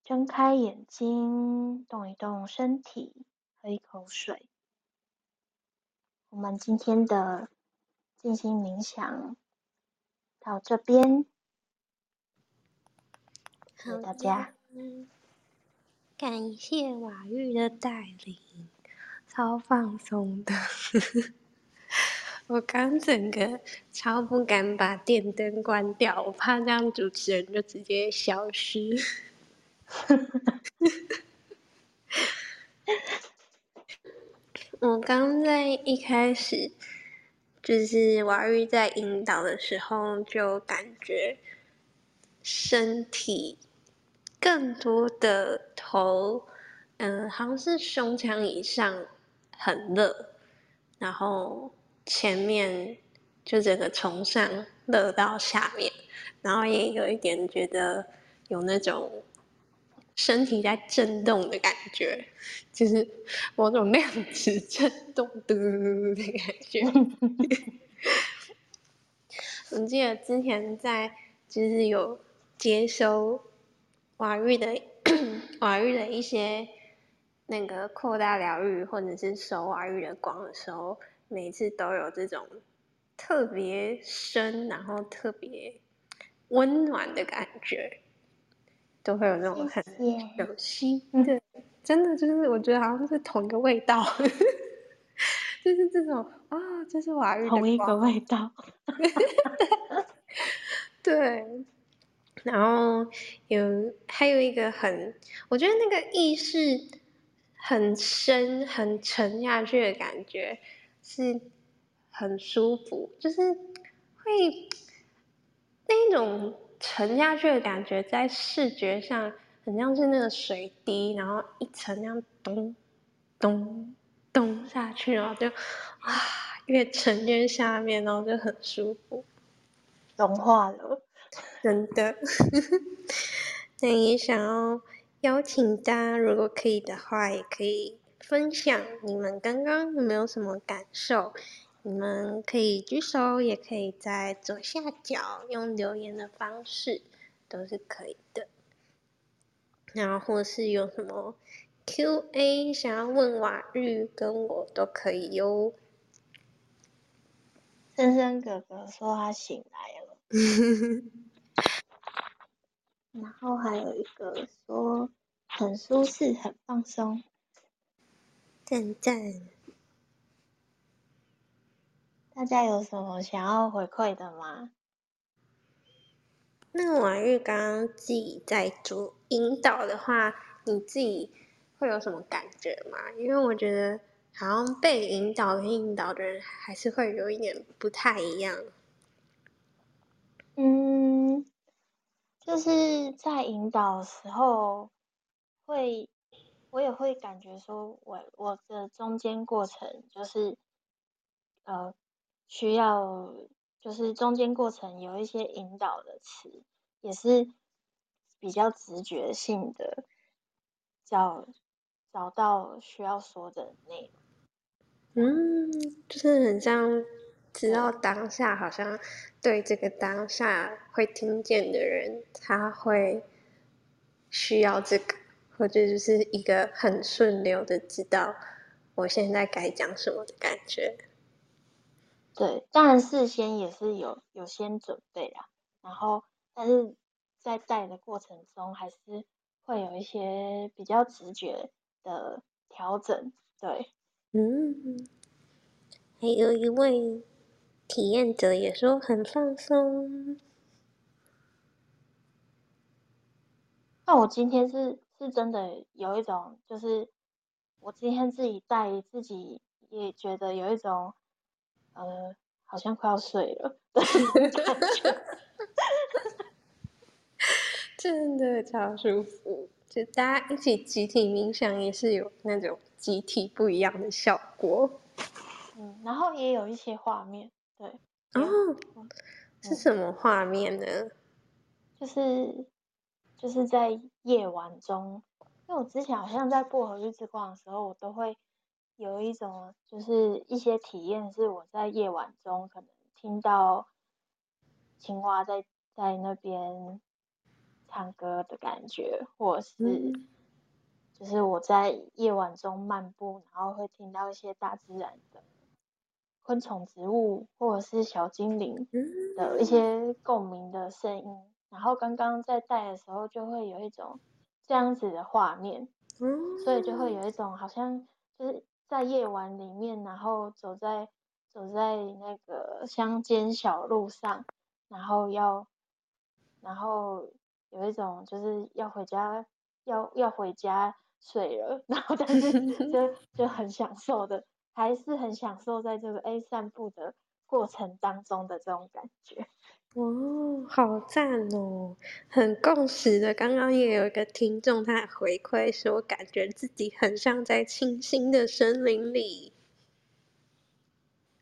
S3: 睁开眼睛，动一动身体，喝一口水。我们今天的。静心冥想到这边，谢谢大家。
S1: 感谢瓦玉的带领，超放松的。我刚整个超不敢把电灯关掉，我怕这样主持人就直接消失。我刚在一开始就是瓦玉在引导的时候，就感觉身体更多的头，嗯，好像是胸腔以上很热，然后。前面就整个从上热到下面，然后也有一点觉得有那种身体在震动的感觉，就是某种量子震动嘟嘟嘟的感觉。我记得之前在就是有接收瓦玉的瓦玉的一些那个扩大疗愈或者是收瓦玉的光的时候。每次都有这种特别深，然后特别温暖的感觉，都会有那种很有心，对，真的就是我觉得好像是同一个味道，就是这种啊，这是瓦玉
S3: 同一个味道，
S1: 对，然后有还有一个很，我觉得那个意识很深、很沉下去的感觉。是很舒服，就是会那一种沉下去的感觉，在视觉上很像是那个水滴，然后一层那样咚咚咚下去，然后就啊越沉越下面，然后就很舒服，
S3: 融化了，
S1: 真的。那也想要邀请大家，如果可以的话，也可以。分享你们刚刚有没有什么感受？你们可以举手，也可以在左下角用留言的方式，都是可以的。然后或是有什么 Q&A 想要问瓦玉跟我都可以哟。
S3: 森森哥哥说他醒来了，然后还有一个说很舒适，很放松。
S1: 赞赞，
S3: 大家有什么想要回馈的吗？
S1: 那婉玉刚刚自己在做引导的话，你自己会有什么感觉吗？因为我觉得好像被引导跟引导的人还是会有一点不太一样。
S3: 嗯，就是在引导的时候会。我也会感觉说，我我的中间过程就是，呃，需要就是中间过程有一些引导的词，也是比较直觉性的，找找到需要说的内容。
S1: 嗯，就是很像知道当下好像对这个当下会听见的人，他会需要这个。或者就是一个很顺流的知道我现在该讲什么的感觉。
S3: 对，当然事先也是有有先准备啦，然后但是在带的过程中还是会有一些比较直觉的调整。对，
S1: 嗯，还有一位体验者也说很放松。
S3: 那我今天是。是真的有一种，就是我今天自己带自己也觉得有一种，呃，好像快要睡了
S1: 真的超舒服。就大家一起集体冥想，也是有那种集体不一样的效果。
S3: 嗯，然后也有一些画面，对。
S1: 哦，是什么画面呢？
S3: 就是。就是在夜晚中，因为我之前好像在薄荷绿之光的时候，我都会有一种就是一些体验，是我在夜晚中可能听到青蛙在在那边唱歌的感觉，或是就是我在夜晚中漫步，然后会听到一些大自然的昆虫、植物或者是小精灵的一些共鸣的声音。然后刚刚在带的时候，就会有一种这样子的画面，所以就会有一种好像就是在夜晚里面，然后走在走在那个乡间小路上，然后要，然后有一种就是要回家，要要回家睡了，然后 但是 就就很享受的，还是很享受在这个 A 散步的过程当中的这种感觉。
S1: 哦，好赞哦，很共识的。刚刚也有一个听众他回馈说，感觉自己很像在清新的森林里。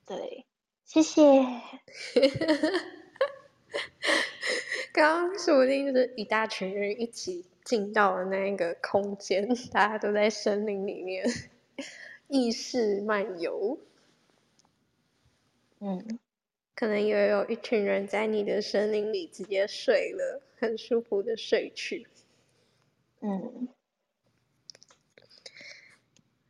S3: 对，谢谢。
S1: 刚刚说不定就是一大群人一起进到了那个空间，大家都在森林里面 意识漫游。
S3: 嗯。
S1: 可能也有一群人在你的森林里直接睡了，很舒服的睡去。
S3: 嗯，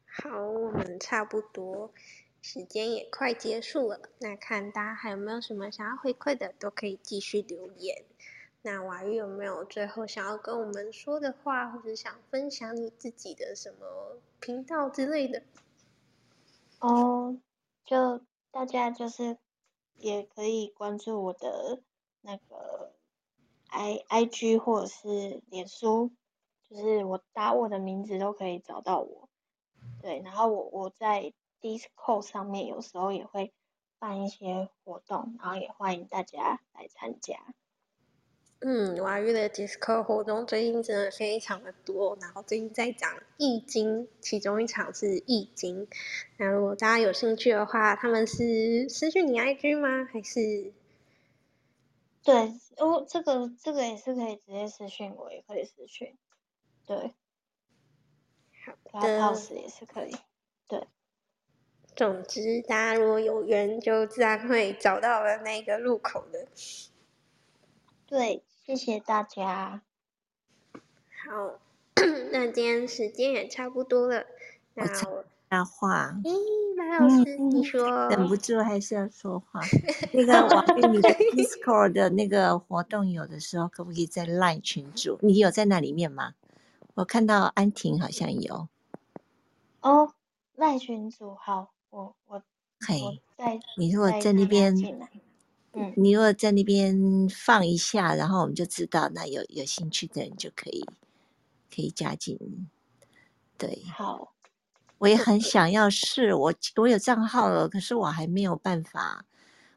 S1: 好，我们差不多时间也快结束了，那看大家还有没有什么想要回馈的，都可以继续留言。那瓦玉有没有最后想要跟我们说的话，或者想分享你自己的什么频道之类的？
S3: 哦，就大家就是。也可以关注我的那个 i i g 或者是脸书，就是我打我的名字都可以找到我。对，然后我我在 Discord 上面有时候也会办一些活动，然后也欢迎大家来参加。
S1: 嗯，瓦玉的 Discord 活动最近真的非常的多，然后最近在讲易经，其中一场是易经。那如果大家有兴趣的话，他们是私讯你 IG 吗？还是？
S3: 对，哦，这个这个也是可以直接私讯我，也可以私讯。对，
S1: 好的
S3: ，House 也是可以。对，
S1: 总之大家如果有缘，就自然会找到了那个入口的。
S3: 对，谢谢大家。
S1: 好，那今天时间也差不多了。那我
S2: 插话。
S1: 咦，马老师，你说。
S2: 忍不住还是要说话。那个网易你的 Discord 的那个活动，有的时候可不可以在 Line 群组？你有在那里面吗？我看到安婷好像有。
S3: 哦，Line 群组好，我我
S2: 嘿，
S3: 在
S2: 你如果在那边。你如果在那边放一下，然后我们就知道，那有有兴趣的人就可以可以加进。对，
S3: 好，
S2: 我也很想要试，我我有账号了，可是我还没有办法，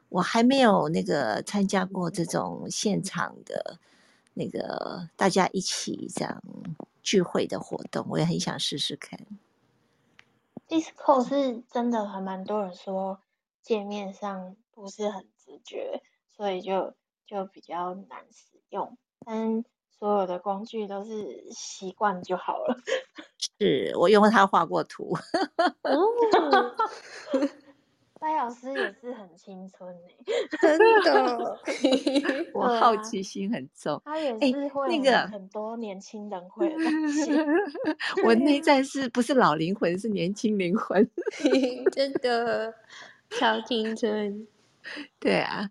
S2: 我还没有那个参加过这种现场的那个大家一起这样聚会的活动，我也很想试试看。
S3: Discord 是真的还蛮多人说界面上不是很。直觉，所以就就比较难使用，但所有的工具都是习惯就好了。
S2: 是我用它画过图。
S3: 哦，白老师也是很青春呢，
S1: 真的。
S2: 我好奇心很重。
S3: 他也是会那个很多年轻人会的东西。
S2: 我内在是不是老灵魂，是年轻灵魂？
S1: 真的超青春。
S2: 对啊，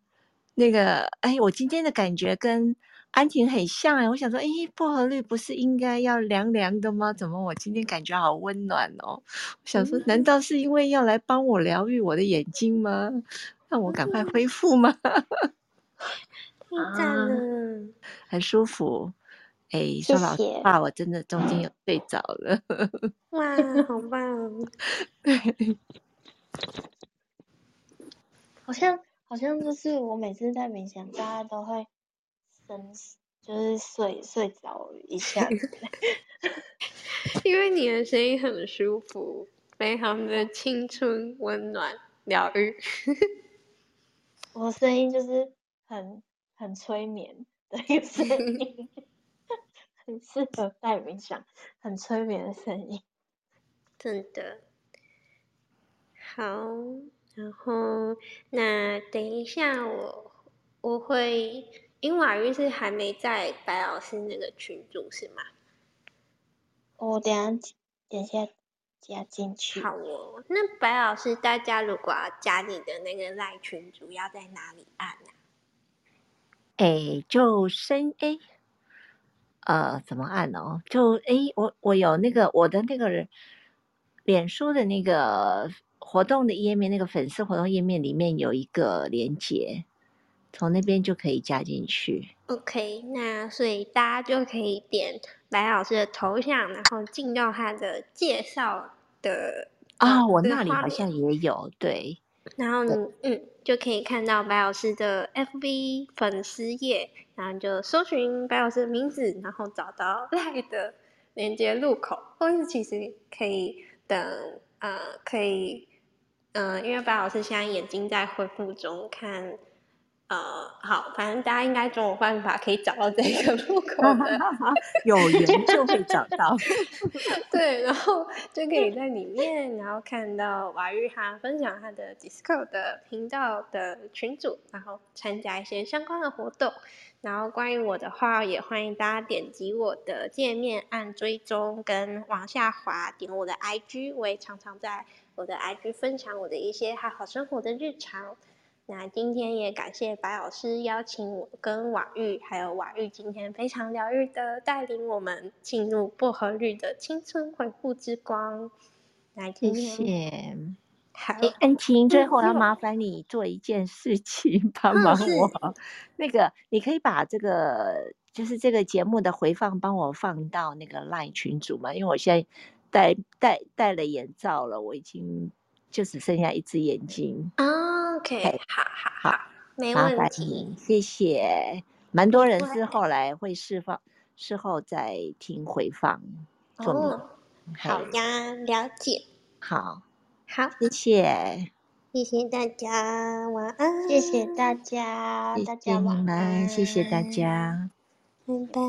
S2: 那个哎，我今天的感觉跟安婷很像哎，我想说，哎，薄荷绿不是应该要凉凉的吗？怎么我今天感觉好温暖哦？我想说，难道是因为要来帮我疗愈我的眼睛吗？让我赶快恢复吗？
S1: 太 赞了，
S2: 很舒服。哎，说老实话，我真的中间有睡着了。
S1: 哇，好棒！
S2: 对。
S3: 好像好像就是我每次在冥想，大家都会深就是睡睡着一下，
S1: 因为你的声音很舒服，非常的青春、温暖、疗愈。
S3: 我声音就是很很催眠的一个声音，很适合带冥想，很催眠的声音，
S1: 真的好。然后，那等一下我我会，因为瓦玉是还没在白老师那个群组是吗？
S3: 我等下等下加进去。
S1: 好哦，那白老师，大家如果要加你的那个赖群组，要在哪里按啊？
S2: 哎，就升哎，呃，怎么按哦？就哎，我我有那个我的那个人。脸书的那个活动的页面，那个粉丝活动页面里面有一个连接，从那边就可以加进去。
S1: OK，那所以大家就可以点白老师的头像，然后进到他的介绍的
S2: 啊、我那里好像也有，对，
S1: 然后你嗯就可以看到白老师的 FB 粉丝页，然后就搜寻白老师的名字，然后找到 赖的连接入口，或是其实可以等呃可以呃，因为白老师现在眼睛在恢复中，看呃好，反正大家应该总有办法可以找到这个入口的。
S2: 有缘就会找到。
S1: 对，然后就可以在里面，然后看到瓦玉哈分享他的 Discord 的频道的群组，然后参加一些相关的活动。然后关于我的话，也欢迎大家点击我的界面按追踪，跟往下滑点我的 IG，我也常常在我的 IG 分享我的一些好好生活的日常。那今天也感谢白老师邀请我跟瓦玉，还有瓦玉今天非常疗愈的带领我们进入薄荷绿的青春回复之光。那
S2: 谢
S1: 今天
S2: 谢。
S1: 好，
S2: 哎，安晴，最后要麻烦你做一件事情，帮
S1: 嗯
S2: 忙
S1: 是
S2: 我。那个，你可以把这个就是这个节目的回放帮我放到那个 LINE 群组吗？因为我现在戴戴戴了眼罩了，我已经就只剩下一只眼睛。
S1: OK，
S2: 嘿
S1: 好好
S2: 好
S1: 好，没问题
S2: 你，。谢谢。蛮多人是后来会释放，事后再听回放做梦。
S1: 哦，好，呀，了解。
S2: 好，
S1: 好，
S2: 谢谢，
S1: 谢谢大家，晚安。
S3: 谢谢大家，
S2: 谢
S3: 大家晚安，
S2: 谢谢大家。
S1: 拜拜。